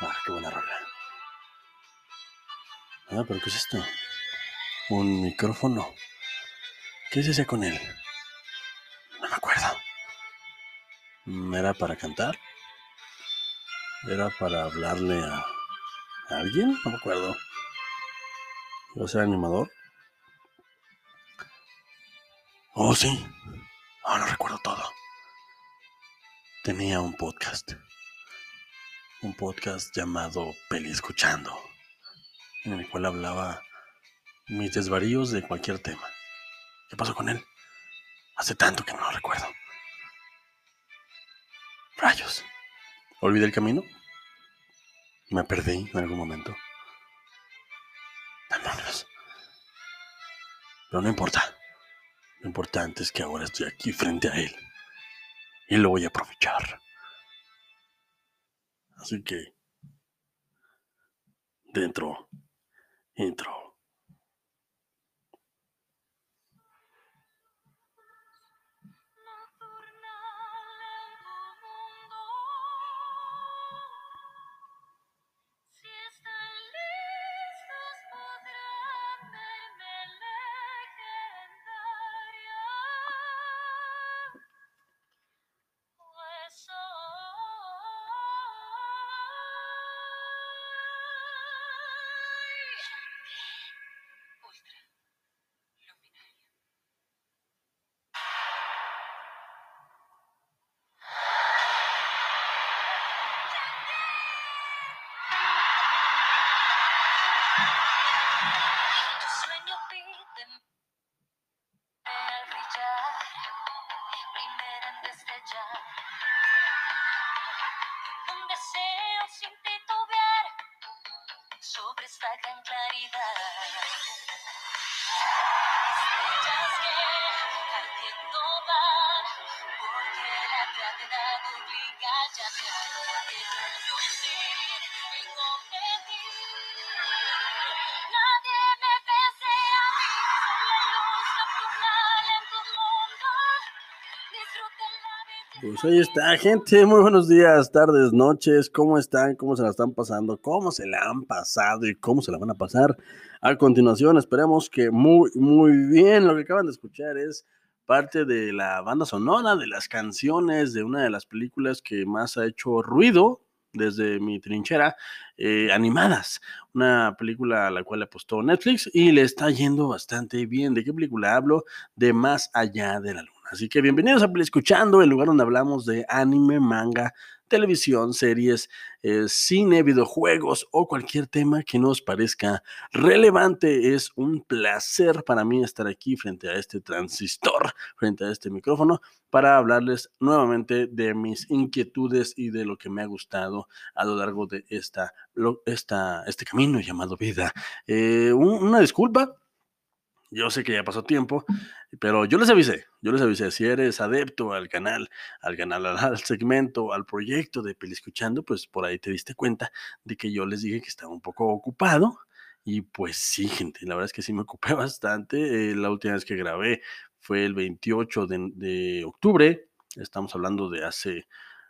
Ah, qué buena rola. Ah, pero ¿qué es esto? Un micrófono. ¿Qué se hacía con él? No me acuerdo. ¿Era para cantar? ¿Era para hablarle a, alguien? No me acuerdo. ¿Iba a ser animador? Oh, sí. Ahora recuerdo todo. Tenía un podcast. Un podcast llamado Peli Escuchando. En el cual hablaba mis desvaríos de cualquier tema. ¿Qué pasó con él? Hace tanto que no lo recuerdo. Rayos. ¿Olvidé el camino? ¿Me perdí en algún momento? Demonios. Pero no importa. Lo importante es que ahora estoy aquí frente a él. Y lo voy a aprovechar. Así que... Dentro. Intro. Pues ahí está, gente. Muy buenos días, tardes, noches. ¿Cómo están? ¿Cómo se la están pasando? ¿Cómo se la han pasado y cómo se la van a pasar? A continuación, esperemos que muy, muy bien. Lo que acaban de escuchar es parte de la banda sonora, de las canciones de una de las películas que más ha hecho ruido desde mi trinchera, eh, animadas. Una película a la cual apostó Netflix y le está yendo bastante bien. ¿De qué película hablo? De Más allá de la luna. Así que bienvenidos a Escuchando, el lugar donde hablamos de anime, manga, televisión, series, eh, cine, videojuegos o cualquier tema que nos parezca relevante. Es un placer para mí estar aquí frente a este transistor, frente a este micrófono, para hablarles nuevamente de mis inquietudes y de lo que me ha gustado a lo largo de esta, esta este camino llamado vida. Eh, una disculpa yo sé que ya pasó tiempo, pero yo les avisé, yo les avisé, si eres adepto al canal, al canal, al segmento, al proyecto de Peli Escuchando, pues por ahí te diste cuenta de que yo les dije que estaba un poco ocupado. Y pues sí, gente, la verdad es que sí me ocupé bastante. Eh, la última vez que grabé fue el 28 de, octubre. Estamos hablando de hace,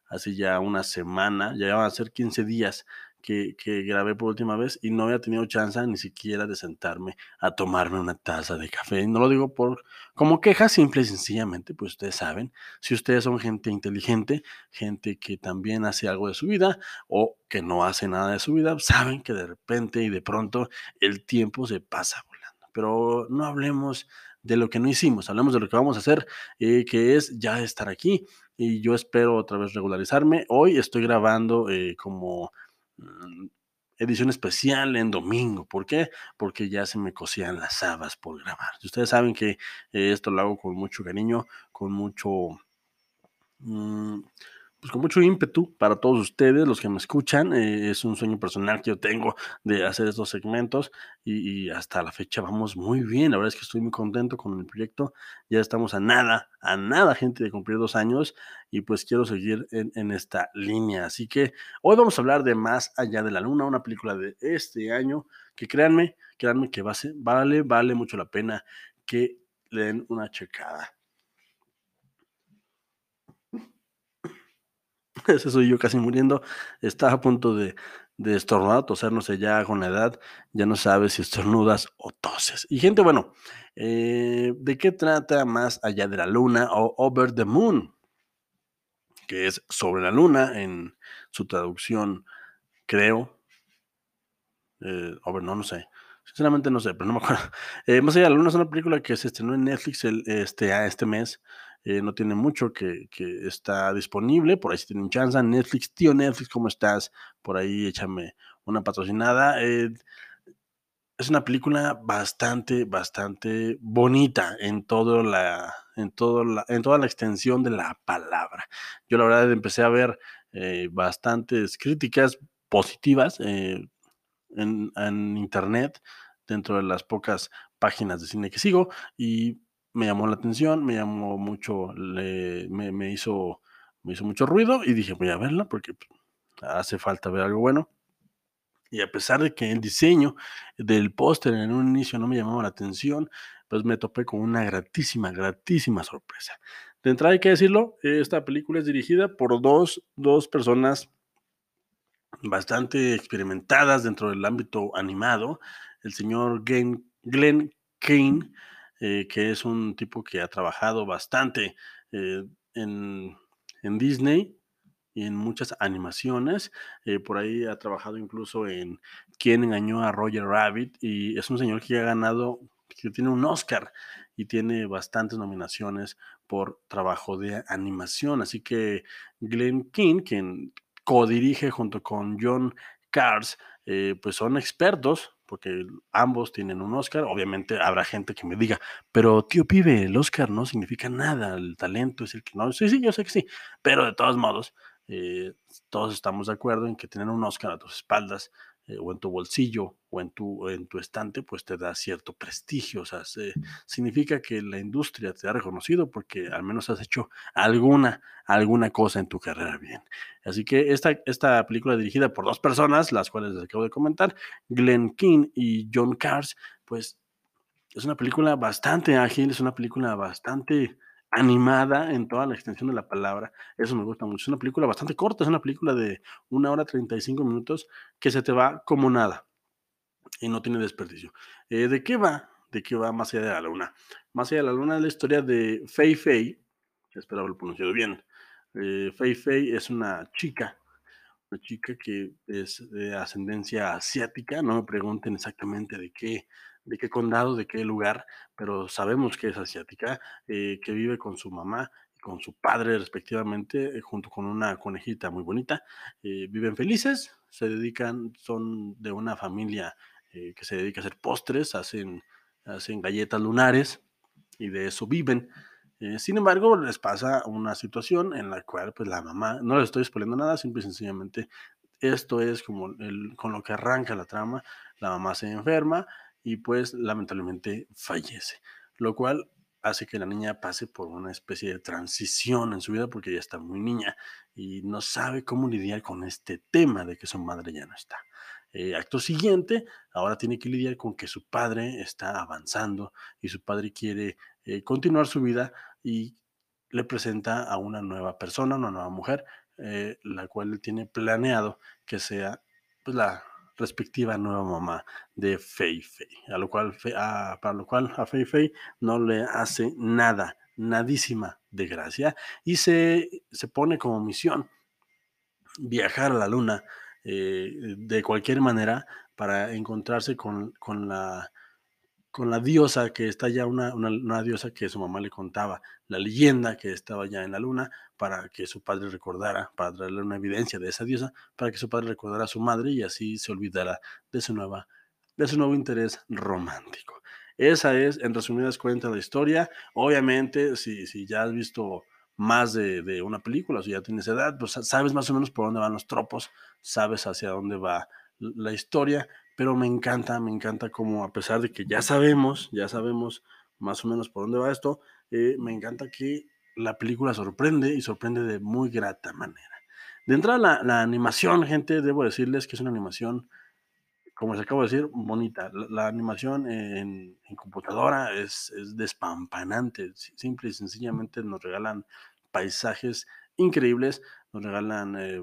hace ya una semana, ya van a ser 15 días que, grabé por última vez y no había tenido chance ni siquiera de sentarme a tomarme una taza de café. No lo digo por como queja, simple y sencillamente, pues ustedes saben, si ustedes son gente inteligente, gente que también hace algo de su vida o que no hace nada de su vida, saben que de repente y de pronto el tiempo se pasa volando. Pero no hablemos de lo que no hicimos, hablemos de lo que vamos a hacer, eh, que es ya estar aquí. Y yo espero otra vez regularizarme. Hoy estoy grabando eh, como edición especial en domingo. ¿Por qué? Porque ya se me cosían las habas por grabar. Ustedes saben que eh, esto lo hago con mucho cariño, con mucho... Mm, pues con mucho ímpetu para todos ustedes, los que me escuchan. Eh, es un sueño personal que yo tengo de hacer estos segmentos y, hasta la fecha vamos muy bien. La verdad es que estoy muy contento con el proyecto. Ya estamos a nada, a nada, gente, de cumplir dos años y pues quiero seguir en, esta línea. Así que hoy vamos a hablar de Más allá de la luna, una película de este año que créanme, créanme que va vale, vale mucho la pena que le den una checada. Ese soy yo casi muriendo. Está a punto de, de estornudar, toser, no sé, ya con la edad, ya no sabes si estornudas o toses. Y gente, bueno, eh, ¿de qué trata más allá de la luna o Over the Moon? Que es sobre la luna en su traducción, creo. Eh, over, no, no sé. Sinceramente no sé, pero no me acuerdo. Eh, más allá de la luna es una película que se estrenó en Netflix este, este mes. Eh, no tiene mucho que, que, está disponible. Por ahí si tienen chance. Netflix, tío Netflix, ¿cómo estás? Por ahí échame una patrocinada. Eh, es una película bastante, bastante bonita en todo la, en todo la, en toda la extensión de la palabra. Yo la verdad empecé a ver eh, bastantes críticas positivas eh, en, en, internet dentro de las pocas páginas de cine que sigo y me llamó la atención, me llamó mucho, le, me, me, hizo, me hizo mucho ruido y dije voy a verla porque pues, hace falta ver algo bueno. Y a pesar de que el diseño del póster en un inicio no me llamaba la atención, pues me topé con una gratísima, gratísima sorpresa. De entrada hay que decirlo, esta película es dirigida por dos, dos personas bastante experimentadas dentro del ámbito animado, el señor Glenn, Glenn Kane, eh, que es un tipo que ha trabajado bastante eh, en, en Disney, y en muchas animaciones. Eh, por ahí ha trabajado incluso en Quién engañó a Roger Rabbit y es un señor que ha ganado, que tiene un Oscar y tiene bastantes nominaciones por trabajo de animación. Así que Glenn King, quien codirige junto con John Cars, pues son expertos porque ambos tienen un Oscar. Obviamente habrá gente que me diga, pero tío pibe, el Oscar no significa nada, el talento es el que no. Sí, sí, yo sé que sí, pero de todos modos, eh, todos estamos de acuerdo en que tener un Oscar a tus espaldas eh, o en tu bolsillo o en tu, en tu estante, pues te da cierto prestigio. O sea, se, significa que la industria te ha reconocido porque al menos has hecho alguna, alguna cosa en tu carrera bien. Así que esta, esta película dirigida por dos personas, las cuales les acabo de comentar, Glenn King y John Cars, pues es una película bastante ágil, es una película bastante animada en toda la extensión de la palabra. Eso me gusta mucho. Es una película bastante corta, es una película de una hora 35 minutos que se te va como nada y no tiene desperdicio. Eh, ¿De qué va? ¿De qué va Más allá de la luna? Más allá de la luna es la historia de Fei Fei, espero haberlo pronunciado bien. Eh, Fei Fei es una chica, una chica que es de ascendencia asiática, no me pregunten exactamente de qué de qué condado, de qué lugar, pero sabemos que es asiática, eh, que vive con su mamá y con su padre respectivamente, eh, junto con una conejita muy bonita. Eh, viven felices, se dedican, son de una familia que se dedica a hacer postres, hacen, hacen galletas lunares y de eso viven. Sin embargo, les pasa una situación en la cual pues la mamá, no les estoy exponiendo nada, simple y sencillamente esto es como el, con lo que arranca la trama, la mamá se enferma, y pues lamentablemente fallece, lo cual hace que la niña pase por una especie de transición en su vida porque ya está muy niña y no sabe cómo lidiar con este tema de que su madre ya no está. Eh, acto siguiente, ahora tiene que lidiar con que su padre está avanzando y su padre quiere eh, continuar su vida y le presenta a una nueva persona, una nueva mujer, eh, la cual tiene planeado que sea pues, la, respectiva nueva mamá de Fei Fei, a lo cual, a, para lo cual a Fei Fei no le hace nada, nadísima de gracia y se, se pone como misión viajar a la luna eh, de cualquier manera para encontrarse con, con la con la diosa que está ya, una, una, diosa que su mamá le contaba, la leyenda que estaba ya en la luna, para que su padre recordara, para darle una evidencia de esa diosa, para que su padre recordara a su madre y así se olvidara de su, nueva, de su nuevo interés romántico. Esa es, en resumidas cuentas, la historia. Obviamente, si, si ya has visto más de, de una película, si ya tienes edad, pues sabes más o menos por dónde van los tropos, sabes hacia dónde va la historia, pero me encanta, me encanta como a pesar de que ya sabemos, ya sabemos más o menos por dónde va esto, eh, me encanta que la película sorprende y sorprende de muy grata manera. De entrada, la, animación, gente, debo decirles que es una animación como les acabo de decir, bonita. La, animación en, computadora es, es, despampanante. Simple y sencillamente nos regalan paisajes increíbles, nos regalan, eh,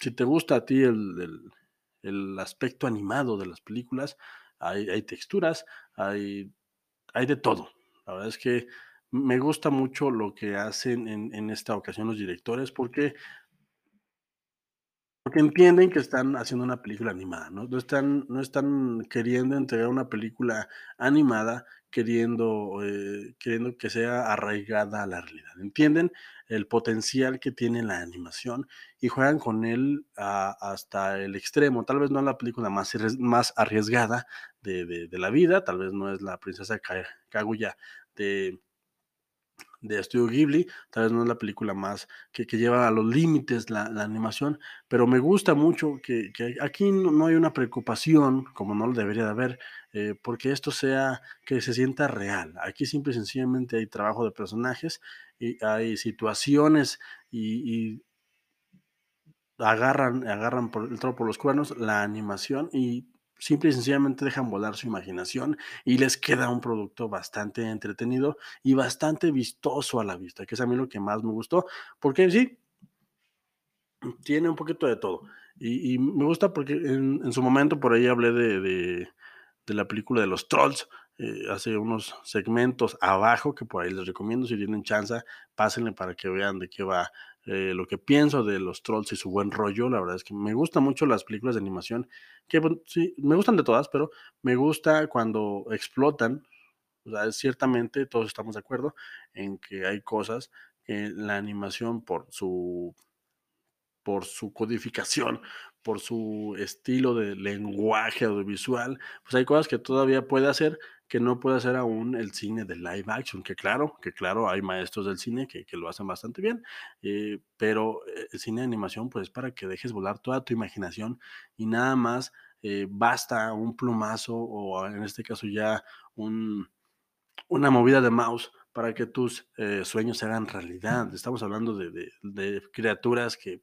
si te gusta a ti el, el, aspecto animado de las películas, hay, hay texturas, hay, hay de todo. La verdad es que me gusta mucho lo que hacen en, esta ocasión los directores porque porque entienden que están haciendo una película animada, ¿no? No están, no están queriendo entregar una película animada, queriendo, eh, queriendo que sea arraigada a la realidad. Entienden el potencial que tiene la animación y juegan con él hasta el extremo. Tal vez no es la película más, más arriesgada de, de, de, la vida, tal vez no es la princesa Kaguya de de Estudio Ghibli, tal vez no es la película más que, que lleva a los límites la, animación, pero me gusta mucho que, que aquí no, no, hay una preocupación, como no lo debería de haber, eh, porque esto sea, que se sienta real. Aquí simple y sencillamente hay trabajo de personajes y hay situaciones y, agarran, agarran por el toro por los cuernos la animación y simple y sencillamente dejan volar su imaginación y les queda un producto bastante entretenido y bastante vistoso a la vista, que es a mí lo que más me gustó, porque sí, tiene un poquito de todo. Y, me gusta porque en, su momento por ahí hablé de, de la película de los trolls, eh, hace unos segmentos abajo que por ahí les recomiendo, si tienen chance, pásenle para que vean de qué va eh, lo que pienso de los trolls y su buen rollo. La verdad es que me gustan mucho las películas de animación, que bueno, sí, me gustan de todas, pero me gusta cuando explotan. O sea, ciertamente todos estamos de acuerdo en que hay cosas que la animación por su por su codificación, por su estilo de lenguaje audiovisual, pues hay cosas que todavía puede hacer que no puede hacer aún el cine de live action, que claro, que claro, hay maestros del cine que, que lo hacen bastante bien, eh, pero el cine de animación pues para que dejes volar toda tu imaginación y nada más eh, basta un plumazo o en este caso ya un, una movida de mouse para que tus eh, sueños se hagan realidad. Estamos hablando de, de criaturas que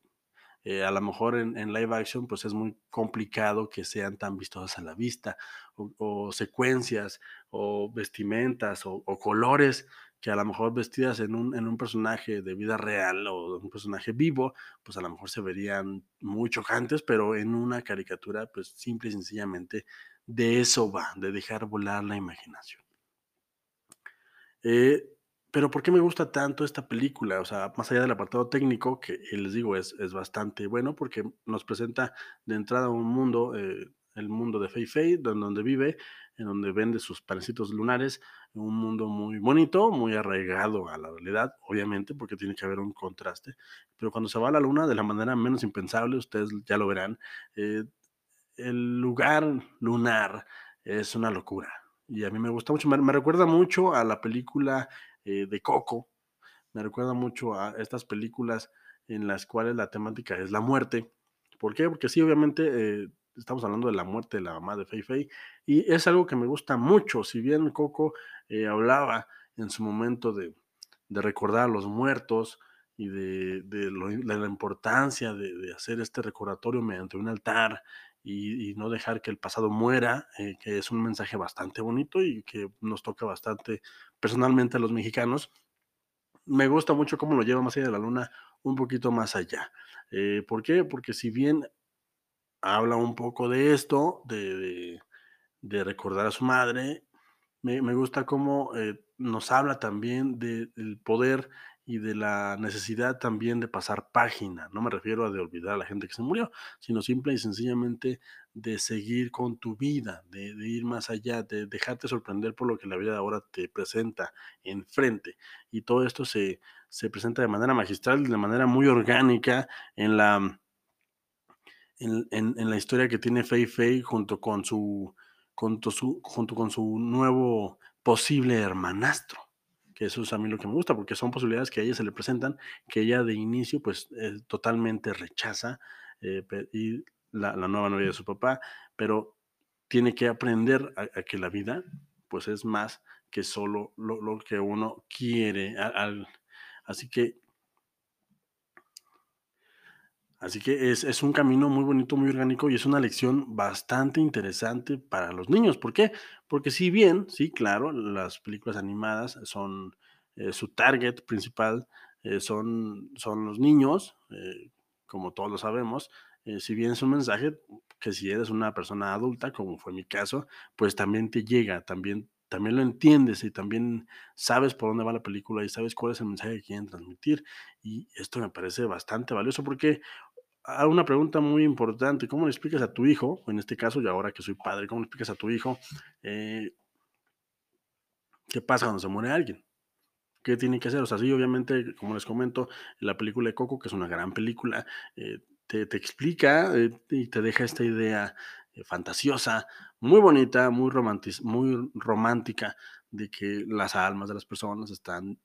eh, a lo mejor en, en, live action pues es muy complicado que sean tan vistosas a la vista, o, secuencias, o vestimentas, o, o, colores que a lo mejor vestidas en un, en un personaje de vida real o un personaje vivo, pues a lo mejor se verían muy chocantes, pero en una caricatura pues simple y sencillamente de eso va, de dejar volar la imaginación. Eh, pero ¿por qué me gusta tanto esta película? O sea, más allá del apartado técnico, que les digo es, es bastante bueno porque nos presenta de entrada un mundo, eh, el mundo de Fei Fei, donde, vive, en donde vende sus panecitos lunares, un mundo muy bonito, muy arraigado a la realidad, obviamente, porque tiene que haber un contraste. Pero cuando se va a la luna de la manera menos impensable, ustedes ya lo verán, eh, el lugar lunar es una locura. Y a mí me gusta mucho, me recuerda mucho a la película eh, de Coco. Me recuerda mucho a estas películas en las cuales la temática es la muerte. ¿Por qué? Porque sí, obviamente eh, estamos hablando de la muerte de la mamá de Fei Fei y es algo que me gusta mucho. Si bien Coco eh, hablaba en su momento de, de, recordar a los muertos y de, de, lo, de la importancia de, hacer este recordatorio mediante un altar y, no dejar que el pasado muera, eh, que es un mensaje bastante bonito y que nos toca bastante personalmente a los mexicanos. Me gusta mucho cómo lo lleva más allá de la luna, un poquito más allá. Eh, ¿Por qué? Porque si bien habla un poco de esto, de, de, de recordar a su madre, me, me gusta cómo eh, nos habla también del de, poder y de la necesidad también de pasar página. No me refiero a de olvidar a la gente que se murió, sino simple y sencillamente de seguir con tu vida, de, ir más allá, de dejarte sorprender por lo que la vida de ahora te presenta enfrente. Y todo esto se, se presenta de manera magistral, de manera muy orgánica en la, en, en la historia que tiene Fei Fei junto con su, junto, su, junto con su nuevo posible hermanastro que eso es a mí lo que me gusta, porque son posibilidades que a ella se le presentan, que ella de inicio pues eh, totalmente rechaza, eh, y la, la, nueva novia de su papá, pero tiene que aprender a, que la vida pues es más que solo lo, lo que uno quiere. Así que Así que es, es, un camino muy bonito, muy orgánico y es una lección bastante interesante para los niños. ¿Por qué? Porque si bien, sí, claro, las películas animadas son eh, su target principal, eh, son, son los niños, eh, como todos lo sabemos, si bien es un mensaje que si eres una persona adulta, como fue mi caso, pues también te llega, también, también lo entiendes y también sabes por dónde va la película y sabes cuál es el mensaje que quieren transmitir. Y esto me parece bastante valioso porque a una pregunta muy importante, ¿cómo le explicas a tu hijo, en este caso, y ahora que soy padre, cómo le explicas a tu hijo eh, qué pasa cuando se muere alguien? ¿Qué tiene que hacer? O sea, sí, obviamente, como les comento, la película de Coco, que es una gran película, eh, te, te, explica eh, y te deja esta idea fantasiosa, muy bonita, muy, muy romántica, de que las almas de las personas están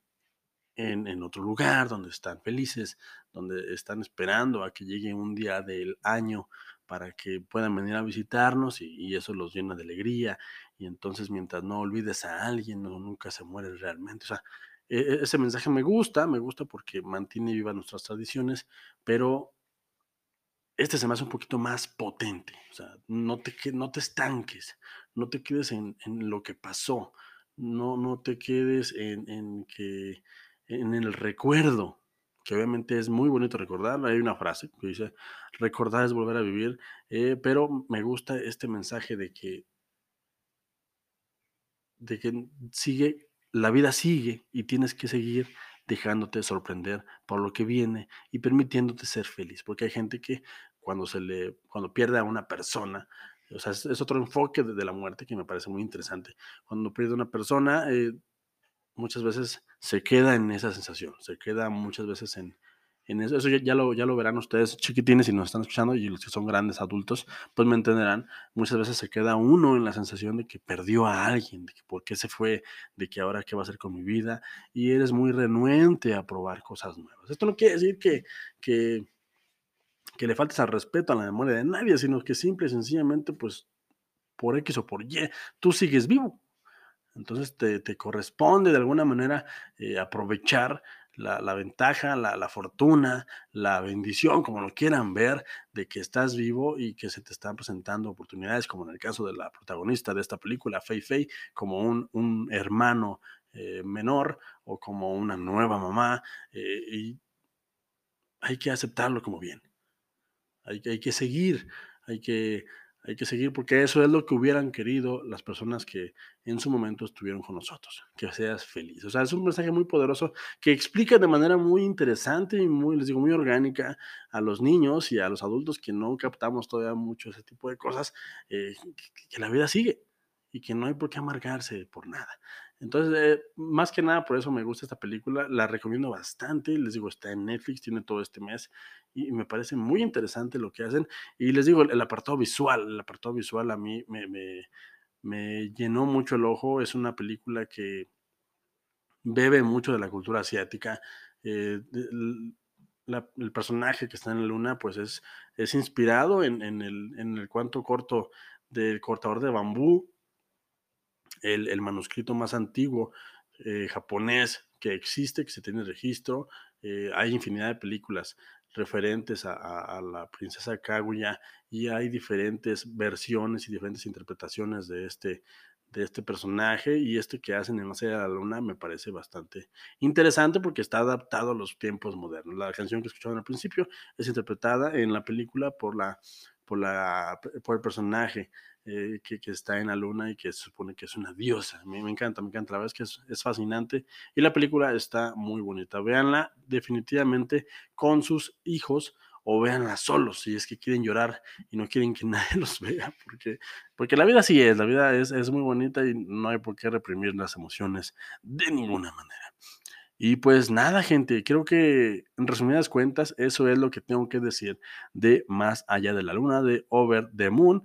en, otro lugar, donde están felices, donde están esperando a que llegue un día del año para que puedan venir a visitarnos y, eso los llena de alegría. Y entonces, mientras no olvides a alguien, no, nunca se muere realmente. O sea, e, ese mensaje me gusta, me gusta porque mantiene vivas nuestras tradiciones, pero este se me hace un poquito más potente. O sea, no te, no te estanques, no te quedes en, lo que pasó, no, no te quedes en, que, en el recuerdo, que obviamente es muy bonito recordar. Hay una frase que dice, recordar es volver a vivir, eh, pero me gusta este mensaje de que, de que sigue, la vida sigue y tienes que seguir dejándote sorprender por lo que viene y permitiéndote ser feliz, porque hay gente que cuando se le, cuando pierde a una persona, o sea, es, otro enfoque de, de, la muerte que me parece muy interesante. Cuando pierde a una persona, eh, muchas veces se queda en esa sensación, se queda muchas veces en, en eso. Eso ya, lo, ya lo verán ustedes chiquitines si nos están escuchando y los que son grandes adultos, pues me entenderán. Muchas veces se queda uno en la sensación de que perdió a alguien, de que por qué se fue, de que ahora qué va a hacer con mi vida y eres muy renuente a probar cosas nuevas. Esto no quiere decir que, que que le faltes al respeto a la memoria de nadie, sino que simple y sencillamente, pues, por X o por Y, tú sigues vivo. Entonces te, te corresponde de alguna manera eh, aprovechar la, la ventaja, la, la, fortuna, la bendición, como lo quieran ver, de que estás vivo y que se te están presentando oportunidades, como en el caso de la protagonista de esta película, Fei Fei, como un, un hermano eh, menor o como una nueva mamá, eh, y hay que aceptarlo como bien. Hay, hay que seguir, hay que, hay que seguir porque eso es lo que hubieran querido las personas que en su momento estuvieron con nosotros, que seas feliz. O sea, es un mensaje muy poderoso que explica de manera muy interesante y muy, les digo, muy orgánica a los niños y a los adultos que no captamos todavía mucho ese tipo de cosas, eh, que, que la vida sigue y que no hay por qué amargarse por nada. Entonces, eh, más que nada por eso me gusta esta película, la recomiendo bastante, les digo, está en Netflix, tiene todo este mes y me parece muy interesante lo que hacen. Y les digo, el, apartado visual, el apartado visual a mí me, me, llenó mucho el ojo, es una película que bebe mucho de la cultura asiática. Eh, el personaje que está en la luna, pues es, es inspirado en, en, el, en el cuanto corto del cortador de bambú, el, manuscrito más antiguo eh, japonés que existe, que se tiene registro. Eh, hay infinidad de películas referentes a, la princesa Kaguya y hay diferentes versiones y diferentes interpretaciones de este, de este personaje y este que hacen en la serie de la luna me parece bastante interesante porque está adaptado a los tiempos modernos. La canción que escucharon al principio es interpretada en la película por la por, la, por el personaje eh, que, que, está en la luna y que se supone que es una diosa. Me, me encanta, me encanta. La verdad es que es, es, fascinante y la película está muy bonita. Véanla definitivamente con sus hijos o véanla solos si es que quieren llorar y no quieren que nadie los vea, porque, porque la vida sí es, la vida es, es muy bonita y no hay por qué reprimir las emociones de ninguna manera. Y pues nada, gente, creo que en resumidas cuentas, eso es lo que tengo que decir de Más allá de la luna, de Over the Moon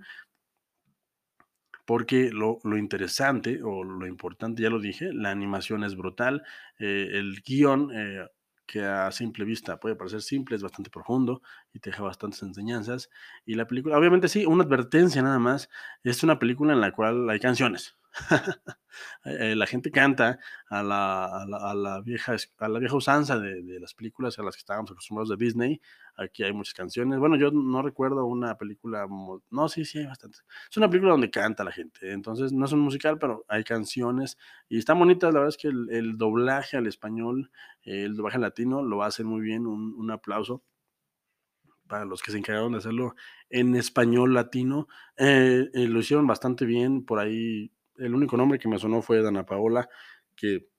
porque lo, lo, interesante o lo importante, ya lo dije, la animación es brutal, eh, el guion eh, que a simple vista puede parecer simple, es bastante profundo y te deja bastantes enseñanzas, y la película, obviamente sí, una advertencia nada más, es una película en la cual hay canciones, la gente canta a la, vieja, a la vieja usanza de, las películas a las que estábamos acostumbrados de Disney. Aquí hay muchas canciones. Bueno, yo no recuerdo una película. No, sí, sí, hay bastantes. Es una película donde canta la gente. Entonces, no es un musical, pero hay canciones y están bonitas. La verdad es que el, doblaje al español, el doblaje latino, lo hacer muy bien. Un, un aplauso para los que se encargaron de hacerlo en español latino. Eh, eh, lo hicieron bastante bien. Por ahí, el único nombre que me sonó fue Dana Paola, que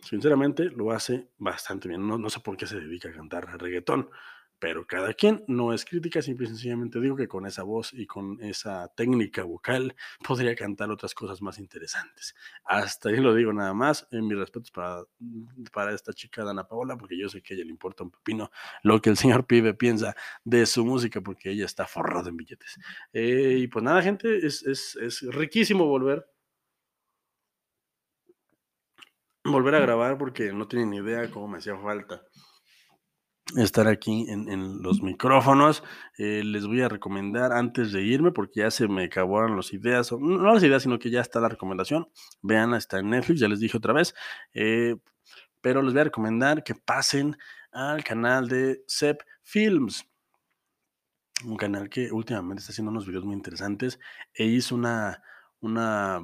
sinceramente lo hace bastante bien. No, sé por qué se dedica a cantar reggaetón pero cada quien no es crítica, simple y sencillamente digo que con esa voz y con esa técnica vocal podría cantar otras cosas más interesantes. Hasta ahí lo digo nada más, en mis respetos para, para esta chica Dana Paola, porque yo sé que a ella le importa un pepino lo que el señor pibe piensa de su música, porque ella está forrada en billetes. Eh, y pues nada, gente, es, es, es riquísimo volver volver a grabar porque no tienen ni idea cómo me hacía falta estar aquí en, los micrófonos. Eh, les voy a recomendar antes de irme, porque ya se me acabaron las ideas, no las ideas, sino que ya está la recomendación. Vean, está en Netflix, ya les dije otra vez. Eh, pero les voy a recomendar que pasen al canal de Sep Films. Un canal que últimamente está haciendo unos videos muy interesantes e hizo una, una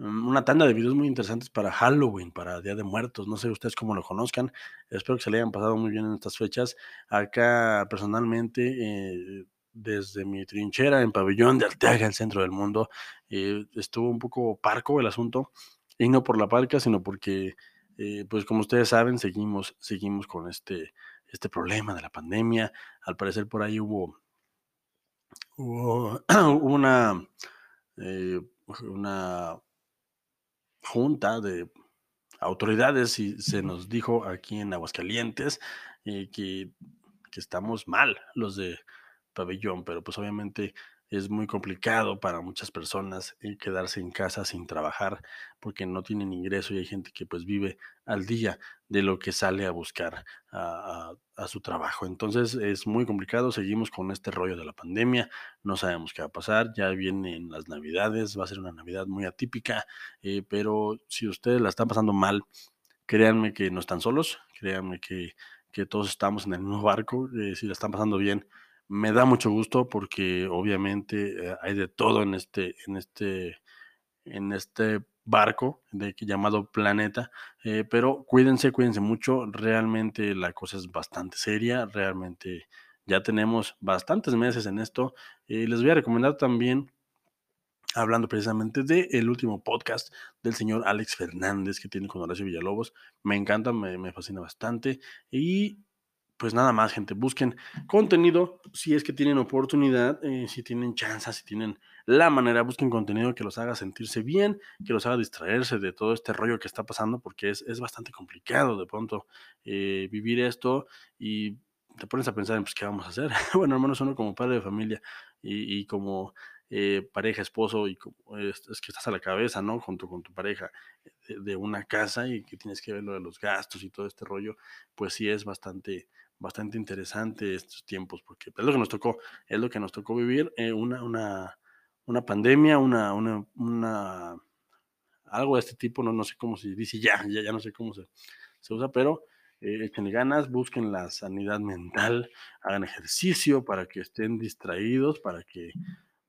una tanda de videos muy interesantes para Halloween, para Día de Muertos. No sé ustedes cómo lo conozcan. Espero que se le hayan pasado muy bien en estas fechas. Acá, personalmente, eh, desde mi trinchera en Pabellón de Arteaga, el centro del mundo, eh, estuvo un poco parco el asunto. Y no por la parca, sino porque, eh, pues como ustedes saben, seguimos, seguimos con este, este problema de la pandemia. Al parecer por ahí hubo, hubo una, una junta de autoridades y se nos dijo aquí en Aguascalientes eh, que, que estamos mal los de pabellón, pero pues obviamente es muy complicado para muchas personas quedarse en casa sin trabajar porque no tienen ingreso y hay gente que pues vive al día de lo que sale a buscar a, su trabajo. Entonces es muy complicado, seguimos con este rollo de la pandemia, no sabemos qué va a pasar, ya vienen las navidades, va a ser una navidad muy atípica, eh, pero si ustedes la están pasando mal, créanme que no están solos, créanme que, que todos estamos en el mismo barco, eh, si la están pasando bien me da mucho gusto porque obviamente eh, hay de todo en este, en este, en este barco de, llamado planeta, eh, pero cuídense, cuídense mucho, realmente la cosa es bastante seria, realmente ya tenemos bastantes meses en esto. y les voy a recomendar también, hablando precisamente del el último podcast del señor Alex Fernández que tiene con Horacio Villalobos, me encanta, me, me fascina bastante y pues nada más, gente, busquen contenido si es que tienen oportunidad, eh, si tienen chance, si tienen la manera, busquen contenido que los haga sentirse bien, que los haga distraerse de todo este rollo que está pasando, porque es, bastante complicado de pronto eh, vivir esto y te pones a pensar en pues qué vamos a hacer. bueno, al menos uno como padre de familia y, como eh, pareja, esposo, y como, es, que estás a la cabeza, ¿no? Junto con tu pareja de, de, una casa y que tienes que ver lo de los gastos y todo este rollo, pues sí es bastante, bastante interesante estos tiempos, porque es lo que nos tocó, es lo que nos tocó vivir, eh, una, una, una, pandemia, una, una, una, algo de este tipo, no, no sé cómo se dice, ya, ya, ya no sé cómo se, se usa, pero eh, echen ganas, busquen la sanidad mental, hagan ejercicio para que estén distraídos, para que,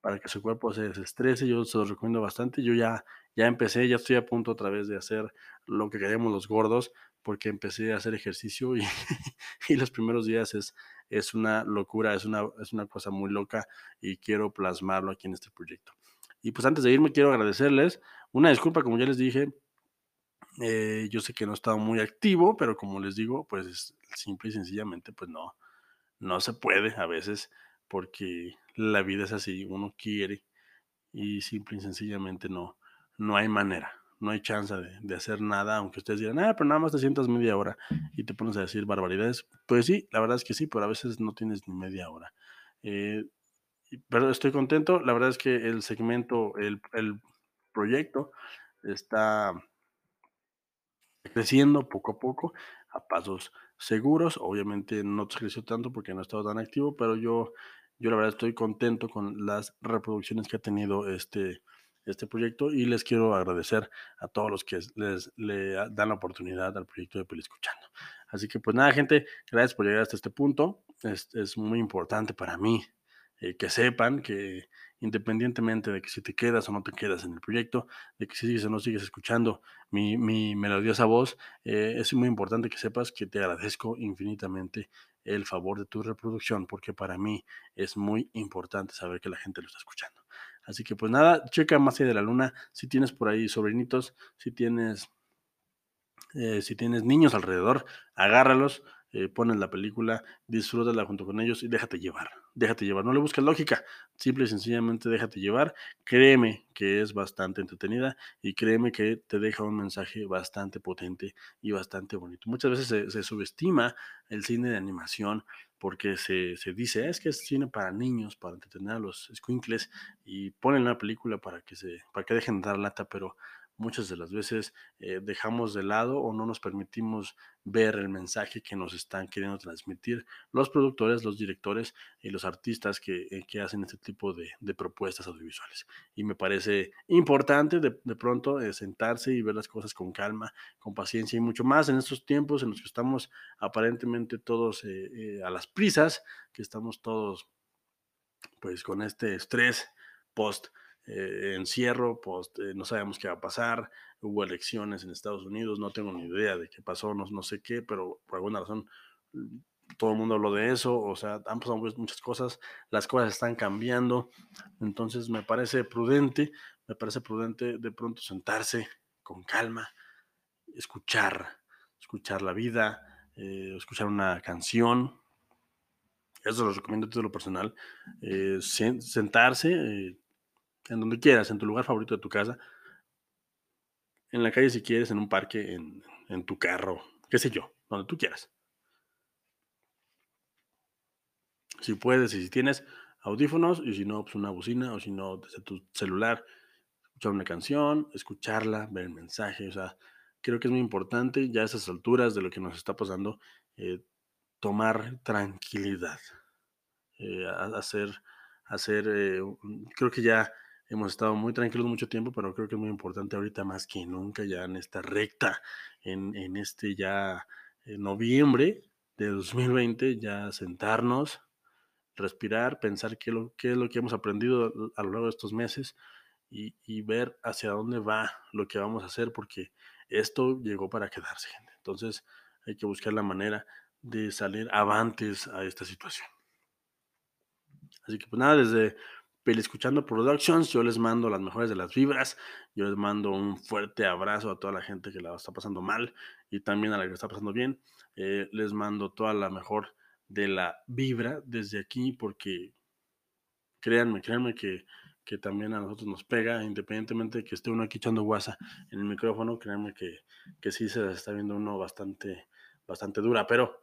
para que su cuerpo se desestrese, yo se los recomiendo bastante, yo ya, ya empecé, ya estoy a punto otra vez de hacer lo que queremos los gordos, porque empecé a hacer ejercicio y, los primeros días es, es una locura, es una, es una cosa muy loca y quiero plasmarlo aquí en este proyecto. Y pues antes de irme quiero agradecerles una disculpa, como ya les dije, eh, yo sé que no he estado muy activo, pero como les digo, pues simple y sencillamente pues no, no se puede a veces porque la vida es así, uno quiere y simple y sencillamente no, no hay manera no hay chance de, hacer nada, aunque ustedes digan, ah, pero nada más te sientas media hora y te pones a decir barbaridades. Pues sí, la verdad es que sí, pero a veces no tienes ni media hora. Eh, pero estoy contento, la verdad es que el segmento, el, el proyecto está creciendo poco a poco, a pasos seguros. Obviamente no creció tanto porque no he estado tan activo, pero yo, yo la verdad estoy contento con las reproducciones que ha tenido este, este proyecto y les quiero agradecer a todos los que les le dan la oportunidad al proyecto de Peli Escuchando. Así que pues nada, gente, gracias por llegar hasta este punto. Es, es muy importante para mí eh, que sepan que independientemente de que si te quedas o no te quedas en el proyecto, de que si sigues o no sigues escuchando mi, mi melodiosa voz, eh, es muy importante que sepas que te agradezco infinitamente el favor de tu reproducción, porque para mí es muy importante saber que la gente lo está escuchando. Así que pues nada, checa más allá de la luna, si tienes por ahí sobrinitos, si tienes, eh, si tienes niños alrededor, agárralos, eh, pones la película, disfrútala junto con ellos y déjate llevar, déjate llevar, no le busques lógica, simple y sencillamente déjate llevar, créeme que es bastante entretenida y créeme que te deja un mensaje bastante potente y bastante bonito. Muchas veces se, subestima el cine de animación porque se, se, dice, es que es cine para niños, para entretener a los squinkles y ponen la película para que, se, para que dejen de dar lata, pero muchas de las veces eh, dejamos de lado o no nos permitimos ver el mensaje que nos están queriendo transmitir los productores, los directores y los artistas que, eh, que hacen este tipo de, propuestas audiovisuales. Y me parece importante de, de pronto eh, sentarse y ver las cosas con calma, con paciencia y mucho más en estos tiempos en los que estamos aparentemente todos a las prisas, que estamos todos pues con este estrés post eh, encierro, pues no sabemos qué va a pasar, hubo elecciones en Estados Unidos, no tengo ni idea de qué pasó, no, no sé qué, pero por alguna razón mm, todo el mundo habló de eso, o sea, han pasado muchas cosas, las cosas están cambiando, entonces me parece prudente, me parece prudente de pronto sentarse con calma, escuchar, escuchar la vida, eh, escuchar una canción, eso lo recomiendo a lo personal, eh, sentarse, en donde quieras, en tu lugar favorito de tu casa, en la calle si quieres, en un parque, en, tu carro, qué sé yo, donde tú quieras. Si puedes y si tienes audífonos y si no, pues una bocina o si no, desde tu celular, escuchar una canción, escucharla, ver el mensaje, o sea, creo que es muy importante ya a esas alturas de lo que nos está pasando, eh, tomar tranquilidad, eh, hacer, hacer, eh, creo que ya hemos estado muy tranquilos mucho tiempo, pero creo que es muy importante ahorita más que nunca, ya en esta recta, en, este ya eh, noviembre de 2020, ya sentarnos, respirar, pensar qué es lo que hemos aprendido a lo largo de estos meses y, y, ver hacia dónde va lo que vamos a hacer, porque esto llegó para quedarse, gente. Entonces hay que buscar la manera de salir avantes a esta situación. Así que pues nada, desde Escuchando Productions, yo les mando las mejores de las vibras, yo les mando un fuerte abrazo a toda la gente que la está pasando mal y también a la que está pasando bien, eh, les mando toda la mejor de la vibra desde aquí porque créanme, créanme que, que también a nosotros nos pega, independientemente de que esté uno aquí echando guasa en el micrófono, créanme que, que sí se está viendo uno bastante, bastante dura, pero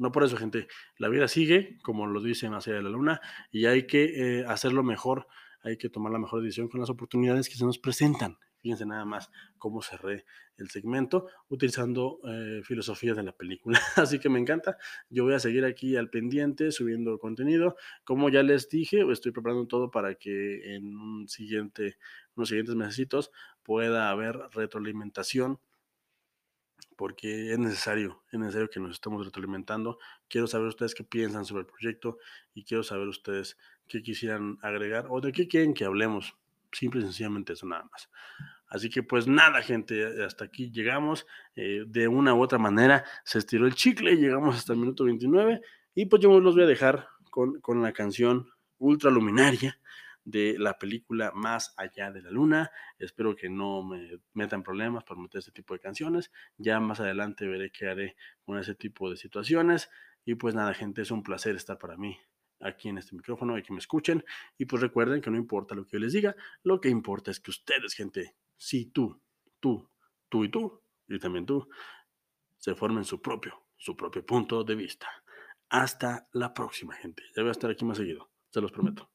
no por eso, gente. La vida sigue, como lo dice Más allá de la luna, y hay que eh, hacerlo mejor, hay que tomar la mejor decisión con las oportunidades que se nos presentan. Fíjense nada más cómo cerré el segmento utilizando eh, filosofía de la película. Así que me encanta. Yo voy a seguir aquí al pendiente subiendo contenido. Como ya les dije, estoy preparando todo para que en un siguiente, unos siguientes meses pueda haber retroalimentación porque es necesario, es necesario que nos estemos retroalimentando. Quiero saber ustedes qué piensan sobre el proyecto y quiero saber ustedes qué quisieran agregar o de qué quieren que hablemos. Simple y sencillamente eso nada más. Así que pues nada, gente, hasta aquí llegamos. Eh, de una u otra manera se estiró el chicle, llegamos hasta el minuto 29 y pues yo los voy a dejar con, con la canción Ultra Luminaria de la película Más allá de la luna. Espero que no me metan problemas por meter este tipo de canciones. Ya más adelante veré qué haré con ese tipo de situaciones. Y pues nada, gente, es un placer estar para mí aquí en este micrófono y que me escuchen. Y pues recuerden que no importa lo que yo les diga, lo que importa es que ustedes, gente, si tú, tú, tú y tú, y también tú, se formen su propio, su propio punto de vista. Hasta la próxima, gente. Ya voy a estar aquí más seguido, se los prometo.